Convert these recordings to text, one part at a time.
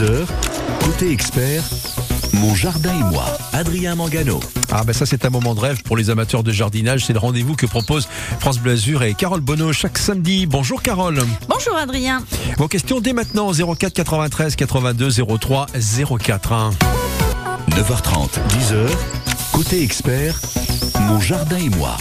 11h, côté expert, mon jardin et moi, Adrien Mangano. Ah ben ça c'est un moment de rêve pour les amateurs de jardinage, c'est le rendez-vous que propose France Bleu Azur et Carole Bonneau chaque samedi. Bonjour Carole. Bonjour Adrien. Vos questions dès maintenant 04 93 82 03 04. 9h30, 10h, côté expert, mon jardin et moi.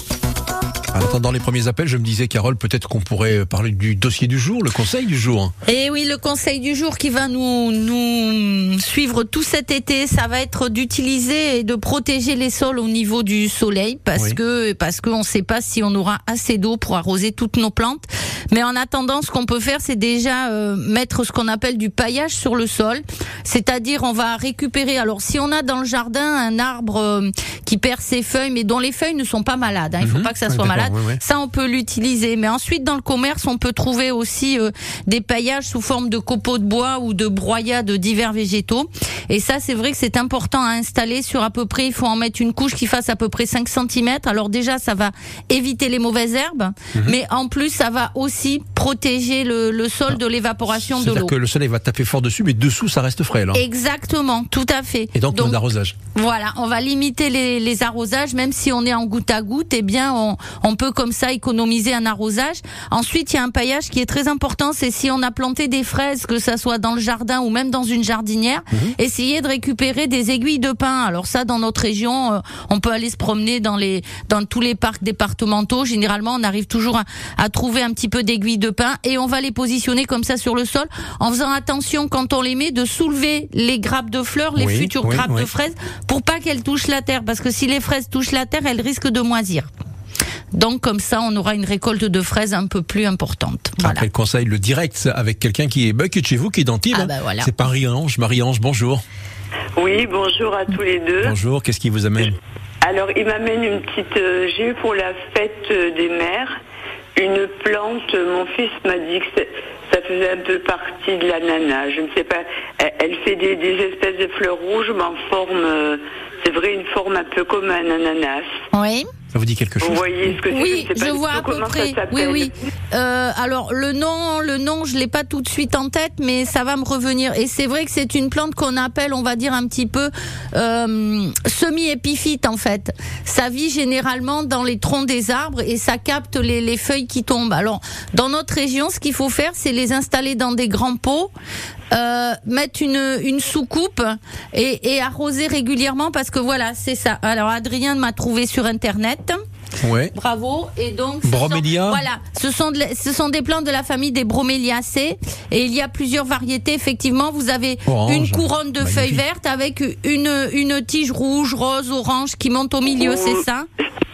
En attendant les premiers appels, je me disais, Carole, peut-être qu'on pourrait parler du dossier du jour, le conseil du jour. Et eh oui, le conseil du jour qui va nous, nous suivre tout cet été, ça va être d'utiliser et de protéger les sols au niveau du soleil, parce que parce qu'on ne sait pas si on aura assez d'eau pour arroser toutes nos plantes. Mais en attendant, ce qu'on peut faire, c'est déjà euh, mettre ce qu'on appelle du paillage sur le sol, c'est-à-dire on va récupérer. Alors, si on a dans le jardin un arbre euh, qui perd ses feuilles, mais dont les feuilles ne sont pas malades, hein, il faut mhm. pas que ça soit malade, ça on peut l'utiliser. Mais ensuite, dans le commerce, on peut trouver aussi euh, des paillages sous forme de copeaux de bois ou de broyats de divers végétaux. Et ça, c'est vrai que c'est important à installer sur à peu près, il faut en mettre une couche qui fasse à peu près 5 cm. Alors déjà, ça va éviter les mauvaises herbes, mhm. mais en plus, ça va aussi protéger le, sol de l'évaporation de l'eau. Que le soleil va taper fort dessus, mais dessous, ça reste frais. Là. Exactement, tout à fait. Et donc, donc l'arrosage Voilà, on va limiter les, les, arrosages, même si on est en goutte à goutte, eh bien, on, on peut comme ça économiser un arrosage. Ensuite, il y a un paillage qui est très important, c'est si on a planté des fraises, que ça soit dans le jardin ou même dans une jardinière, mhm. essayer de récupérer des aiguilles de pin. Alors ça, dans notre région, euh, on peut aller se promener dans les dans tous les parcs départementaux. Généralement, on arrive toujours à, à trouver un petit peu d'aiguilles de pin et on va les positionner comme ça sur le sol, en faisant attention quand on les met de soulever les grappes de fleurs, les futures grappes de fraises, pour pas qu'elles touchent la terre, parce que si les fraises touchent la terre, elles risquent de moisir. Donc comme ça, on aura une récolte de fraises un peu plus importante. Voilà. Après le conseil, le direct avec quelqu'un qui est, bah, qui est chez vous, qui est dentiste. Ah, bah, voilà. C'est Marie-Ange. Marie-Ange, bonjour. Oui, bonjour à tous les deux. Bonjour, qu'est-ce qui vous amène? Alors, il m'amène une petite... Euh, j'ai eu pour la fête euh, des mères une plante. Mon fils m'a dit que ça faisait un peu partie de l'ananas. Je ne sais pas. Elle, fait des, espèces de fleurs rouges, mais en forme... Euh, c'est vrai, une forme un peu comme un ananas. Oui. Ça vous dit quelque chose Vous voyez ce que c'est Oui, je, vois à peu près. Oui, oui. Euh, alors le nom, le nom, je l'ai pas tout de suite en tête, mais ça va me revenir. Et c'est vrai que c'est une plante qu'on appelle, on va dire un petit peu euh, semi-épiphyte en fait. Ça vit généralement dans les troncs des arbres et ça capte les, les feuilles qui tombent. Alors dans notre région, ce qu'il faut faire, c'est les installer dans des grands pots euh, mettre une, une soucoupe et, et arroser régulièrement parce que voilà, c'est ça. Alors Adrien m'a trouvé sur internet. Ouais. Bravo. Et donc, Bromélia. voilà, ce sont ce sont des plantes de la famille des broméliacées et il y a plusieurs variétés. Effectivement, vous avez une couronne de feuilles vertes avec une une tige rouge, rose, orange qui monte au milieu, c'est ça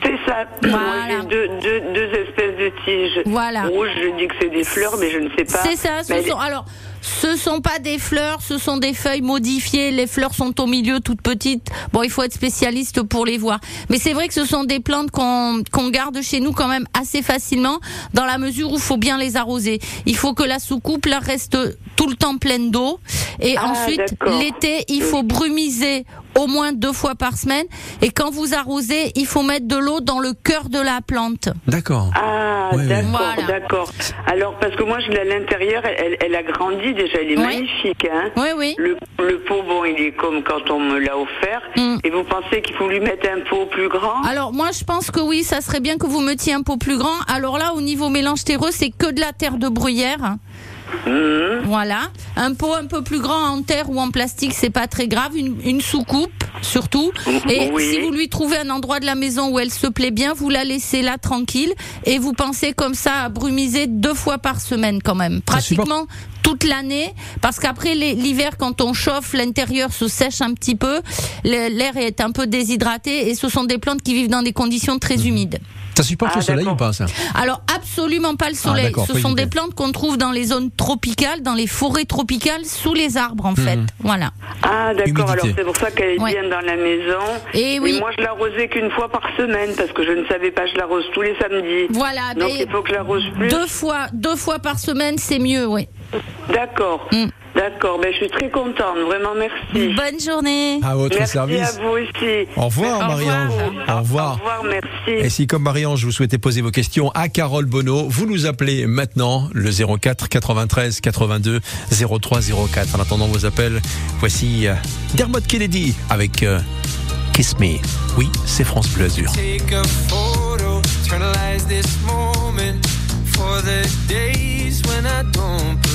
C'est ça. Voilà. deux, deux, deux, espèces de tiges voilà. rouges. Je dis que c'est des fleurs, mais je ne sais pas. C'est ça. Ce sont, alors, ce sont pas des fleurs, ce sont des feuilles modifiées. Les fleurs sont au milieu, toutes petites. Bon, il faut être spécialiste pour les voir. Mais c'est vrai que ce sont des plantes qu'on qu'on garde chez nous quand même assez facilement, dans la mesure où il faut bien les arroser. Il faut que la soucoupe là reste tout le temps pleine d'eau. Et ah, ensuite, l'été, il faut brumiser au moins deux fois par semaine. Et quand vous arrosez, il faut mettre de l'eau dans le cœur de la plante. D'accord. Ah, d'accord, d'accord. Alors, parce que moi, je l'ai à l'intérieur, elle, elle, a grandi déjà, elle est magnifique. Hein oui, oui. Le, le, pot, bon, il est comme quand on me l'a offert. Mm. Et vous pensez qu'il faut lui mettre un pot plus grand? Alors, moi, je pense que oui, ça serait bien que vous mettiez un pot plus grand. Alors là, au niveau mélange terreux, c'est que de la terre de bruyère. Mhm. Voilà. Un pot un peu plus grand en terre ou en plastique, c'est pas très grave. Une, soucoupe, surtout. Et si vous lui trouvez un endroit de la maison où elle se plaît bien, vous la laissez là tranquille et vous pensez comme ça à brumiser deux fois par semaine quand même. Pratiquement toute l'année parce qu'après l'hiver quand on chauffe l'intérieur se sèche un petit peu l'air est un peu déshydraté et ce sont des plantes qui vivent dans des conditions très mhm. humides ça supporte ah, le soleil ou pas ça Alors absolument pas le ah, soleil. Ce sont des plantes qu'on trouve dans les zones tropicales, dans les forêts tropicales, sous les arbres en mhm. fait. Voilà. Ah d'accord. Alors c'est pour ça qu'elle est bien dans la maison. Et oui. moi je l'arrosais qu'une fois par semaine parce que je ne savais pas. Je l'arrose tous les samedis. Voilà. Donc il faut que je l'arrose plus. Deux fois, deux fois par semaine, c'est mieux, oui. D'accord. Mm. D'accord, ben, je suis très contente, vraiment merci. Bonne journée. À votre merci service. à vous aussi. Au revoir, Marie-Ange. Au revoir. Au revoir, merci. Et si, comme Marie-Ange, vous souhaitez poser vos questions à Carole Bonneau, vous nous appelez maintenant le 04 93 82 03 04. En attendant vos appels, voici euh, Dermot Kennedy avec euh, Kiss Me. Oui, c'est France Bleu Azur. take a photo, eternalize this moment for the days when I don't.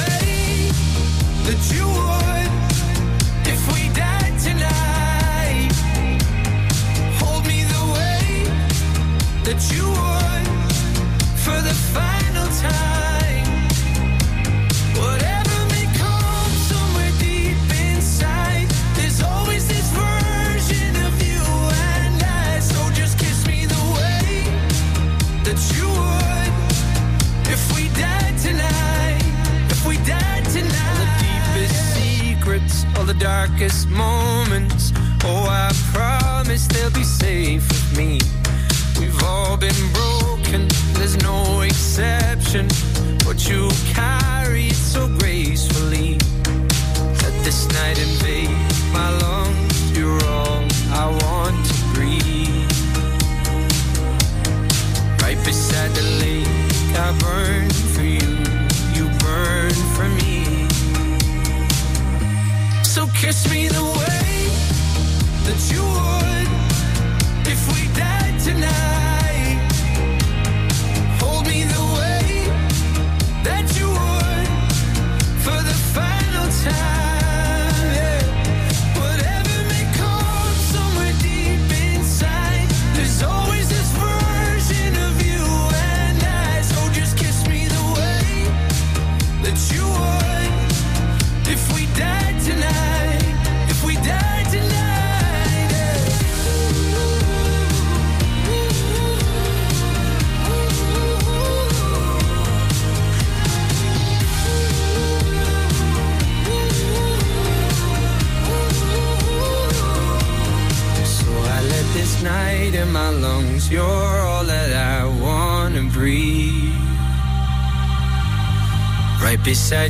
darkest moments. Oh, I promise they'll be safe with me. We've all been broken, there's no exception. But you carry it so gracefully.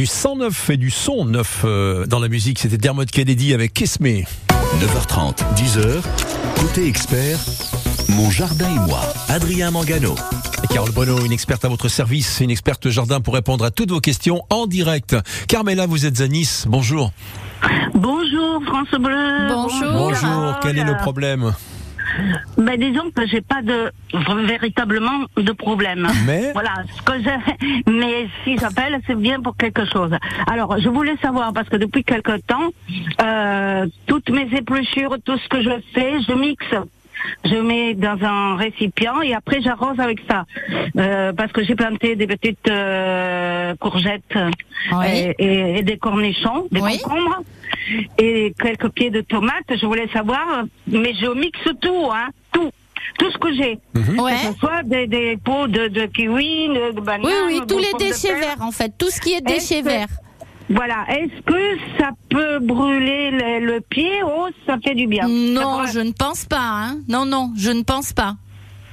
Du 109 et du son neuf euh, dans la musique, c'était Dermot Kennedy avec Kiss Me. 9h30, 10h, côté expert, mon jardin et moi, Adrien Mangano. Et Carole Bonneau, une experte à votre service, une experte jardin pour répondre à toutes vos questions en direct. Carmela, vous êtes à Nice, bonjour. Bonjour France Bleu. Bonjour. Bonjour, quel est le problème? Ben disons que j'ai pas de véritablement de problème. Mais Voilà, ce que j'ai, mais si j'appelle, c'est bien pour quelque chose. Alors, je voulais savoir parce que depuis quelque temps, euh, toutes mes épluchures, tout ce que je fais, je mixe. Je mets dans un récipient et après j'arrose avec ça Euh, parce que j'ai planté des petites euh, courgettes Oui. et, et- et des cornichons, des Oui. concombres et quelques pieds de tomates. Je voulais savoir, mais je mixe tout, hein, tout, tout ce que j'ai. Ouais. Que ce soit des, des pots de, de kiwi, de, de bananes. Oui, oui, tous les déchets verts, en fait. Tout ce qui est déchets que- verts. Voilà. Est-ce que ça peut brûler le, le pied? Ou ça fait du bien Non, je ne pense pas. Hein. Non, non, je ne pense pas.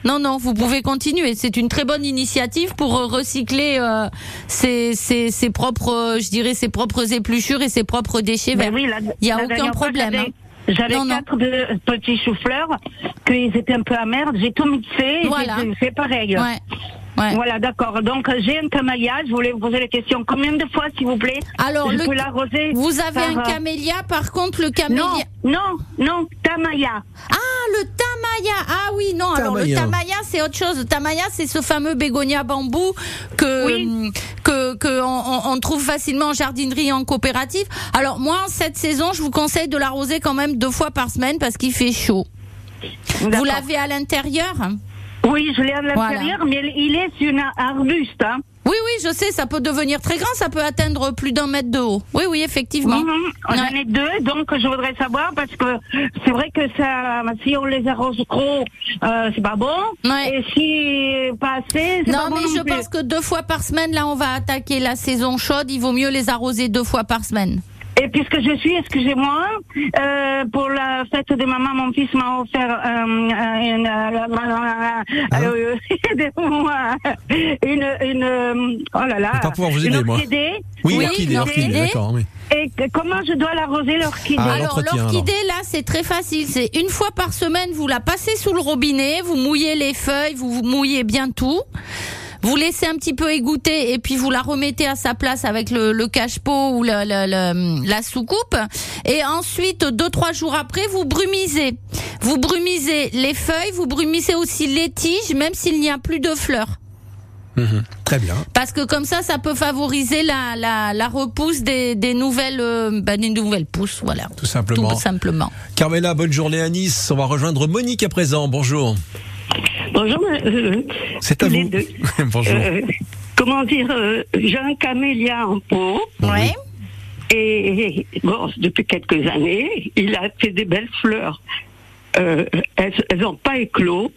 Non, non, vous pouvez continuer. C'est une très bonne initiative pour euh, recycler euh, ses, ses, ses propres, euh, je dirais, ses propres épluchures et ses propres déchets verts. oui, la- Il y a aucun dernière fois, problème, j'avais- hein. Quatre de- petits choux-fleurs, qu'ils étaient un peu amers. J'ai tout mixé. et Voilà. j'ai fait pareil. Ouais. Ouais. Voilà, d'accord. Donc, j'ai un camélia. Je voulais vous poser la question. Combien de fois, s'il vous plaît Alors, je le- peux l'arroser Vous avez par, un euh, camélia, par contre, le camélia. Non, non, non, tamaya. Ah, le tamaya. Ah oui, non. Alors, le Tamaya. c'est autre chose. Le tamaya, c'est ce fameux bégonia bambou que, Oui. que, que on, trouve facilement en jardinerie et en coopérative. Alors, moi, en cette saison, je vous conseille de l'arroser quand même deux fois par semaine parce qu'il fait chaud. Vous l'avez à l'intérieur? Oui, je l'ai à l'intérieur, mais il est sur un arbuste. Hein. Oui, oui, je sais, ça peut devenir très grand, ça peut atteindre plus d'un mètre de haut. Oui, oui, effectivement. J'en Ouais. ai deux, donc je voudrais savoir parce que c'est vrai que ça, si on les arrose trop, euh, c'est pas bon. Ouais. Et si pas assez, c'est Non, pas bon mais je pense que deux fois par semaine, là, on va attaquer la saison chaude. Il vaut mieux les arroser deux fois par semaine. Et puisque je suis, excusez-moi, euh, pour la fête de maman, mon fils m'a offert euh, une, Hein euh, euh, une, une, euh, oh là là, Je vais pas pouvoir vous une aider, moi. orchidée. Oui, Oui, orchidée, une orchidée, orchidée. d'accord, oui. Et comment je dois l'arroser l'orchidée Ah, alors, l'orchidée, là, c'est très facile. C'est une fois par semaine, vous la passez sous le robinet, vous mouillez les feuilles, vous, vous mouillez bien tout. Vous laissez un petit peu égoutter et puis vous la remettez à sa place avec le, le cache-pot ou la soucoupe. Et ensuite, deux trois jours après, vous brumisez. Vous brumisez les feuilles, vous brumisez aussi les tiges, même s'il n'y a plus de fleurs. Mhm. Très bien. Parce que comme ça, ça peut favoriser la, la, la repousse des, des nouvelles, euh, bah, des nouvelles pousses, voilà. Tout simplement. Tout simplement. Carmela, bonne journée à Nice. On va rejoindre Monique à présent. Bonjour. Bonjour, euh, C'est à les vous. deux. Bonjour. Euh, comment dire, euh, j'ai un camélia en pot Ouais. et bon, depuis quelques années, il a fait des belles fleurs. Euh, elles n'ont pas éclos,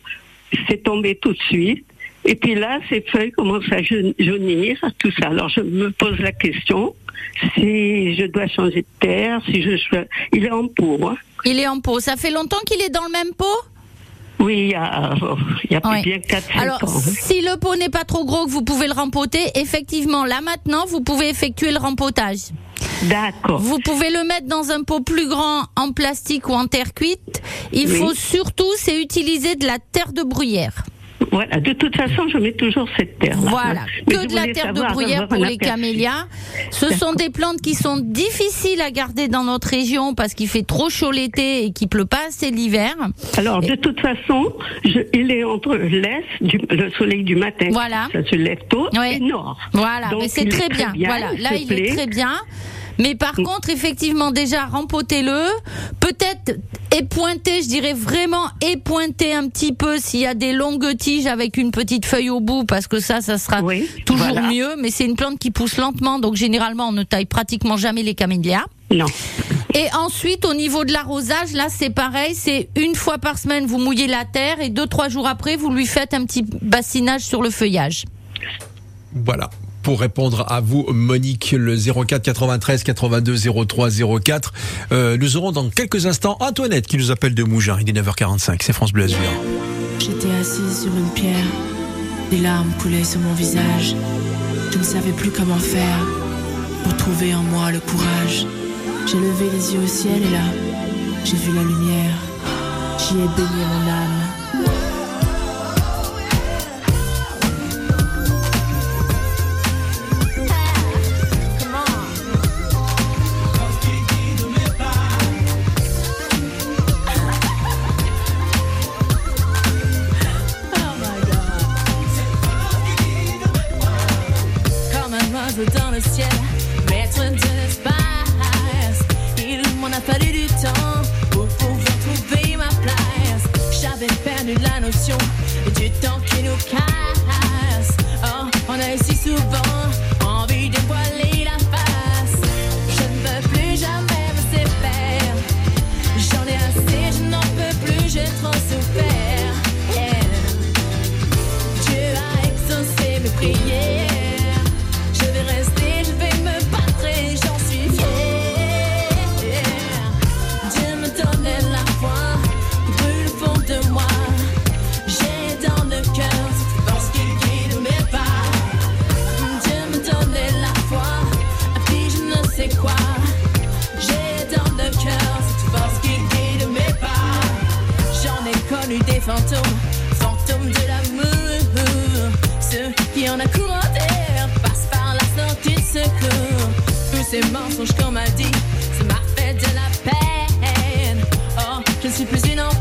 c'est tombé tout de suite. Et puis là, ces feuilles commencent à jaunir, tout ça. Alors je me pose la question si je dois changer de terre, si je Il est en pot, hein. Il est en pot. Ça fait longtemps qu'il est dans le même pot Oui, il y a, il y a plus Ouais. bien 4-5 Alors, ans. hein. si le pot n'est pas trop gros, que vous pouvez le rempoter, effectivement, là maintenant, vous pouvez effectuer le rempotage. D'accord. Vous pouvez le mettre dans un pot plus grand en plastique ou en terre cuite. Il Oui. faut surtout, c'est utiliser de la terre de bruyère. Voilà, de toute façon, je mets toujours cette terre. -là. Voilà, Mais que de la terre de bruyère pour les camélias. Ce sont des plantes qui sont difficiles à garder dans notre région parce qu'il fait trop chaud l'été et qu'il pleut pas assez l'hiver. Alors, de toute façon, je- il est entre l'est, du- le soleil du matin, Voilà. ça se lève tôt, et nord. Voilà, Donc, mais c'est très très bien. bien, Voilà, il là il est très bien. Mais par Mm. contre, effectivement, déjà rempotez-le. Peut-être épointer, je dirais vraiment épointer un petit peu s'il y a des longues tiges avec une petite feuille au bout, parce que ça, ça sera Oui, toujours voilà. mieux. Mais c'est une plante qui pousse lentement, donc généralement on ne taille pratiquement jamais les camélias. Non. Et ensuite, au niveau de l'arrosage, là, c'est pareil. C'est une fois par semaine, vous mouillez la terre et deux, trois jours après, vous lui faites un petit bassinage sur le feuillage. Voilà. Pour répondre à vous, Monique, le 04 93 82 03 04. Euh, nous aurons dans quelques instants Antoinette qui nous appelle de Mougins. Il est 9h45. C'est France Bleu. J'étais assise sur une pierre, des larmes coulaient sur mon visage. Je ne savais plus comment faire pour trouver en moi le courage. J'ai levé les yeux au ciel et là, j'ai vu la lumière. J'y ai baigné mon âme. des fantômes, fantômes de l'amour. Ceux qui en a d'air passent par la sortie de secours. Tous ces mensonges qu'on m'a dit, ça m'a fait de la peine. Oh, je ne suis plus une enfant.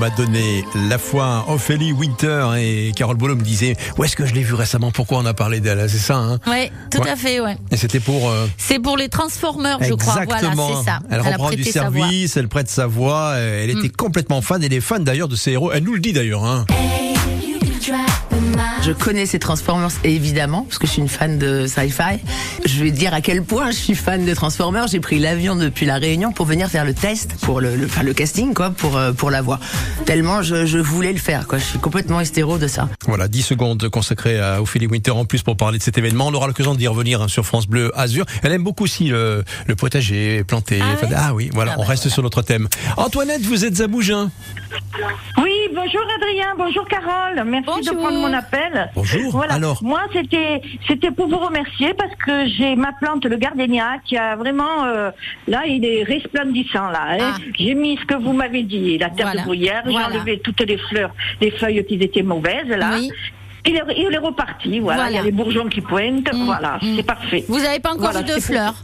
M'a donné la foi. Ophélie Winter et Carole Bolo me disaient où est-ce que je l'ai vu récemment? Pourquoi on a parlé d'elle? C'est ça, hein? Ouais, tout Ouais. à fait, ouais. Et c'était pour. euh, C'est pour les transformeurs, je crois. Exactement. Voilà, c'est ça. Elle reprend du service, elle prête sa voix. euh, Elle était Mm. complètement fan. Elle est fan d'ailleurs de ses héros. Elle nous le dit d'ailleurs. Hein. Je connais ces Transformers évidemment parce que je suis une fan de sci-fi. Je vais dire à quel point je suis fan de Transformers. J'ai pris l'avion depuis la Réunion pour venir faire le test pour le, le, enfin, le casting quoi pour euh, pour la voix. Tellement je, je voulais le faire quoi. Je suis complètement hystéro de ça. Voilà, 10 secondes consacrées à Ophélie Winter en plus pour parler de cet événement. On aura l'occasion d'y revenir hein, sur France Bleu Azur. Elle aime beaucoup aussi le, le potager, planter. Ah ah oui, voilà, Ah on bah reste sur notre thème. Antoinette, vous êtes à Bougin. Oui, bonjour Adrien, bonjour Carole, merci Bonjour. de prendre mon appel. Bonjour. Voilà. Alors Moi, c'était c'était pour vous remercier parce que j'ai ma plante, le gardénia, qui a vraiment euh, là, il est resplendissant là. hein. Ah. J'ai mis ce que vous m'avez dit, la terre Voilà. de bruyère, j'ai Voilà. enlevé toutes les fleurs, les feuilles qui étaient mauvaises là. Oui. Il est, il est reparti, voilà. Voilà. Il y a les bourgeons qui pointent, Mm, voilà, mm. c'est parfait. Vous n'avez pas encore Voilà, vu de fleurs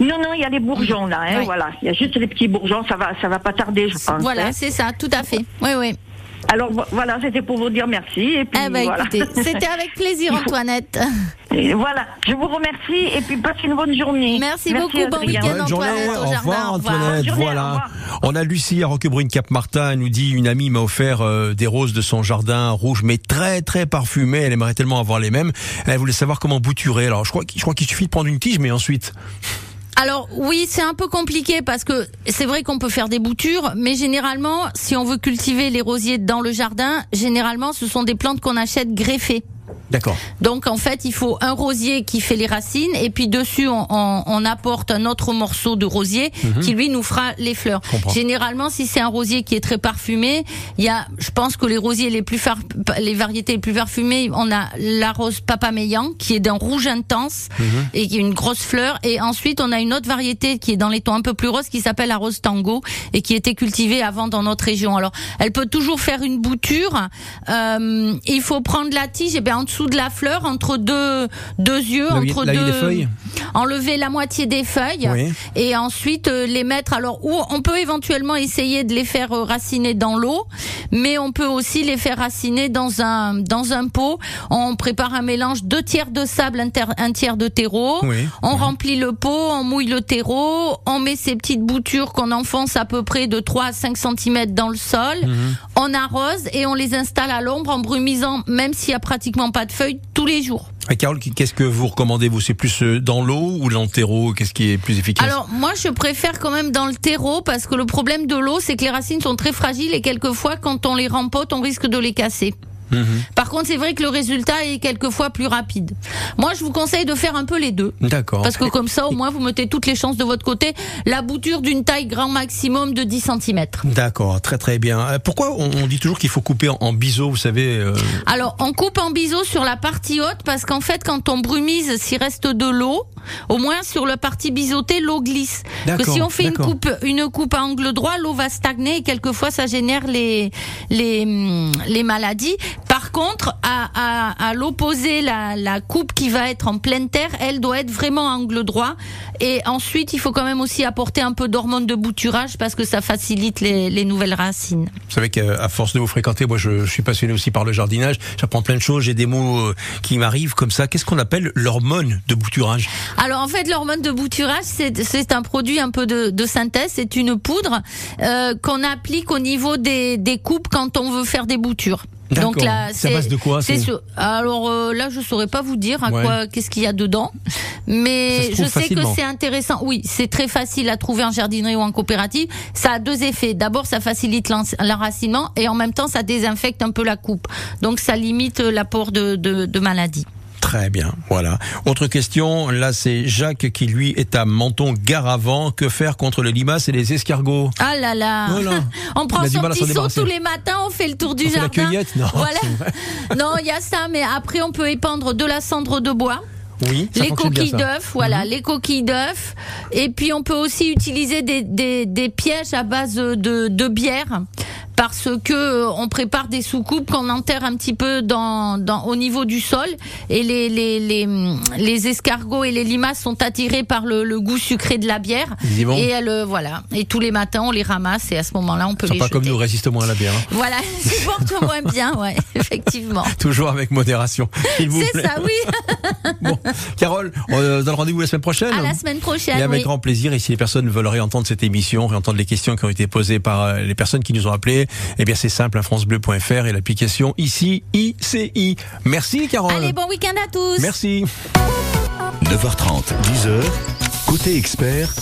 Non, non, il y a les bourgeons là, hein, Oui. voilà. Il y a juste les petits bourgeons, ça va, ça va pas tarder, je pense. Voilà, hein. c'est ça, tout à fait. Oui, oui. Alors vo- voilà, c'était pour vous dire merci. Et puis Eh ben, voilà. écoutez, c'était avec plaisir, Antoinette. Et voilà, je vous remercie et puis passez une bonne journée. Merci beaucoup, bon week-end. Bonne journée, Antoinette, au au jardin, revoir au revoir. Antoinette, au voilà. revoir. On a Lucie à Roquebrune Cap Martin, elle nous dit une amie m'a offert euh, des roses de son jardin rouge mais très très parfumées, elle aimerait tellement avoir les mêmes. Elle voulait savoir comment bouturer. Alors je crois je crois qu'il suffit de prendre une tige mais ensuite Alors oui, c'est un peu compliqué parce que c'est vrai qu'on peut faire des boutures, mais généralement, si on veut cultiver les rosiers dans le jardin, généralement, ce sont des plantes qu'on achète greffées. D'accord. Donc en fait, il faut un rosier qui fait les racines et puis dessus on, on- on apporte un autre morceau de rosier qui lui nous fera les fleurs. Généralement, si c'est un rosier qui est très parfumé, il y a, je pense que les rosiers les plus far- les variétés les plus parfumées, on a la rose papaméyan qui est d'un rouge intense et qui est une grosse fleur et ensuite on a une autre variété qui est dans les tons un peu plus roses qui s'appelle la rose tango et qui était cultivée avant dans notre région. Alors, elle peut toujours faire une bouture. Euh, il faut prendre la tige. Et bien en dessous de la fleur, entre deux deux yeux, où entre là où il y a deux. des feuilles Enlever la moitié des feuilles Oui. et ensuite euh, les mettre. Alors, ou on peut éventuellement essayer de les faire euh, raciner dans l'eau, mais on peut aussi les faire raciner dans un dans un pot. On prépare un mélange deux tiers de sable, un, ter- un tiers de terreau. Oui. On remplit le pot, on mouille le terreau, on met ces petites boutures qu'on enfonce à peu près de 3 à 5 cm dans le sol. Mhm. On arrose et on les installe à l'ombre en brumisant, même s'il y a pratiquement pas de feuilles, tous les jours. Ah, Carole, qu'est-ce que vous recommandez vous? C'est plus euh, dans l'eau ou dans le terreau Qu'est-ce qui est plus efficace? Alors moi je préfère quand même dans le terreau parce que le problème de l'eau c'est que les racines sont très fragiles et quelquefois quand on les rempote on risque de les casser. Mhm. Par contre c'est vrai que le résultat est quelquefois plus rapide. Moi je vous conseille de faire un peu les deux. D'accord. Parce que comme ça au moins vous mettez toutes les chances de votre côté. La bouture d'une taille grand maximum de 10 cm. D'accord, très très bien. Euh, Pourquoi on, dit toujours qu'il faut couper en, biseau, vous savez euh, Alors, on coupe en biseau sur la partie haute parce qu'en fait, quand on brumise, s'il reste de l'eau, au moins sur la partie biseautée, l'eau glisse. Que D'accord, si on fait une coupe, une coupe à angle droit, l'eau va stagner et quelquefois ça génère les les hum, les maladies. Par contre, à, à, à l'opposé, la, la coupe qui va être en pleine terre, elle doit être vraiment angle droit. Et ensuite, il faut quand même aussi apporter un peu d'hormones de bouturage parce que ça facilite les, les nouvelles racines. Vous savez qu'à force de vous fréquenter, moi je, je suis passionné aussi par le jardinage, j'apprends plein de choses, j'ai des mots euh, qui m'arrivent comme ça. Qu'est-ce qu'on appelle l'hormone de bouturage? Alors en fait, l'hormone de bouturage, c'est c'est un produit un peu de, de synthèse, c'est une poudre euh, qu'on applique au niveau des, des coupes quand on veut faire des boutures. Donc là, à base de quoi, sur- Alors euh, là, je saurais pas vous dire à Ouais. quoi, qu'est-ce qu'il y a dedin, Ça mais je sais facilement. que c'est intéressant. Oui, c'est très facile à trouver en jardinerie ou en coopérative. Ça a deux effets. D'abord, ça facilite l'en- l'enracinement et en même temps, ça désinfecte un peu la coupe. Donc ça limite l'apport de, de, de maladies. Très bien, voilà. Autre question, là c'est Jacques qui lui est à Menton Garavant. Que faire contre les limaces et les escargots? Ah là là Voilà. On prend son petit seau tous les matins, on fait le tour du On fait la jardin. cueillette Non, Voilà. Non, il y a ça, mais après on peut épandre de la cendre de bois. Oui, les coquilles. Mhm. d'œufs, voilà, les coquilles d'œufs. Et puis on peut aussi utiliser des, des, des pièges à base de, de bière parce que euh, on prépare des soucoupes qu'on enterre un petit peu dans, dans au niveau du sol et les les, les, hum, les escargots et les limaces sont attirés par le, le goût sucré de la bière et elles, euh, voilà et tous les matins on les ramasse et à ce moment-là on peut Ils sont les pas jeter. comme nous, résistent moins à la bière. hein. Voilà, supporte moins bien, ouais, effectivement. Toujours avec modération, s'il vous C'est ça, oui. Bon, Carole, on euh, donne rendez-vous la semaine prochaine. À la semaine prochaine. Et avec oui. grand plaisir, et si les personnes veulent réentendre cette émission, réentendre les questions qui ont été posées par les personnes qui nous ont appelés, eh bien c'est simple, hein, francebleu.fr et l'application ici, ICI. Merci Carole. Allez, bon week-end à tous. Merci. 9h30, 10h, côté expert,